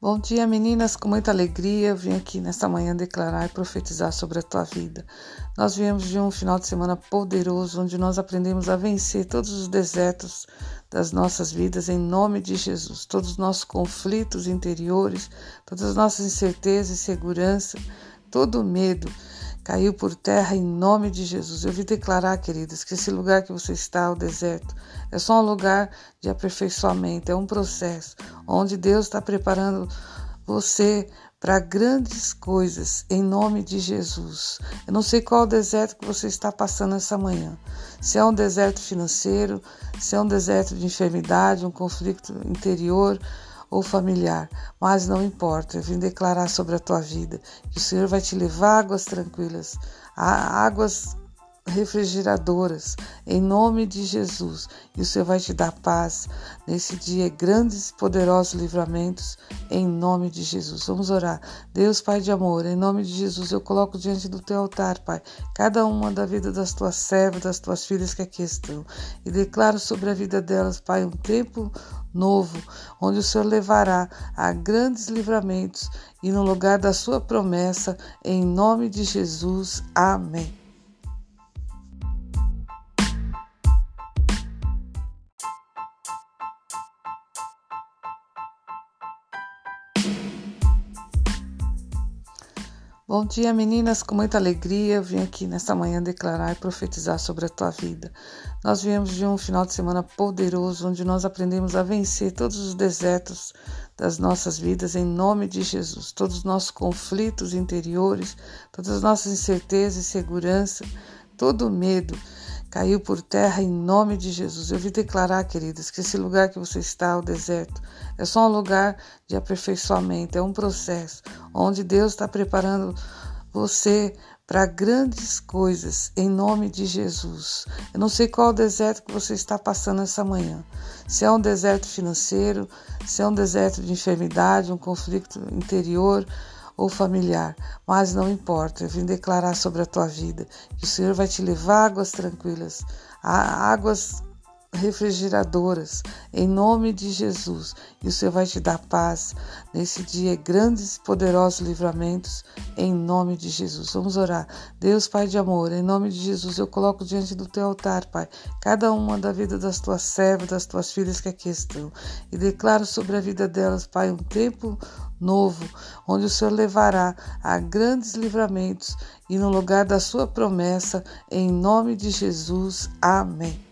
Bom dia, meninas. Com muita alegria, eu vim aqui nesta manhã declarar e profetizar sobre a tua vida. Nós viemos de um final de semana poderoso, onde nós aprendemos a vencer todos os desertos das nossas vidas em nome de Jesus. Todos os nossos conflitos interiores, todas as nossas incertezas e segurança, todo o medo caiu por terra em nome de Jesus. Eu vim declarar, queridas, que esse lugar que você está, o deserto, é só um lugar de aperfeiçoamento, é um processo onde Deus está preparando você para grandes coisas em nome de Jesus. Eu não sei qual deserto que você está passando essa manhã. Se é um deserto financeiro, se é um deserto de enfermidade, um conflito interior, ou familiar, mas não importa, eu vim declarar sobre a tua vida que o Senhor vai te levar a águas tranquilas, a águas refrigeradoras, em nome de Jesus. E o Senhor vai te dar paz nesse dia, grandes e poderosos livramentos, em nome de Jesus. Vamos orar. Deus, Pai de amor, em nome de Jesus, eu coloco diante do teu altar, Pai, cada uma da vida das tuas servas, das tuas filhas que aqui estão, e declaro sobre a vida delas, Pai, um tempo novo, onde o Senhor levará a grandes livramentos e no lugar da sua promessa, em nome de Jesus. Amém. Bom dia, meninas. Com muita alegria, eu vim aqui nesta manhã declarar e profetizar sobre a tua vida. Nós viemos de um final de semana poderoso, onde nós aprendemos a vencer todos os desertos das nossas vidas em nome de Jesus. Todos os nossos conflitos interiores, todas as nossas incertezas e segurança, todo o medo caiu por terra em nome de Jesus. Eu vim declarar, queridas, que esse lugar que você está, o deserto, é só um lugar de aperfeiçoamento, é um processo onde Deus está preparando você para grandes coisas em nome de Jesus. Eu não sei qual deserto que você está passando essa manhã. Se é um deserto financeiro, se é um deserto de enfermidade, um conflito interior, ou familiar, mas não importa, eu vim declarar sobre a tua vida que o Senhor vai te levar águas tranquilas, águas refrigeradoras, em nome de Jesus. E o Senhor vai te dar paz nesse dia, grandes e poderosos livramentos, em nome de Jesus. Vamos orar. Deus, Pai de amor, em nome de Jesus, eu coloco diante do teu altar, Pai, cada uma da vida das tuas servas, das tuas filhas que aqui estão, e declaro sobre a vida delas, Pai, um tempo novo, onde o Senhor levará a grandes livramentos e no lugar da sua promessa, em nome de Jesus. Amém.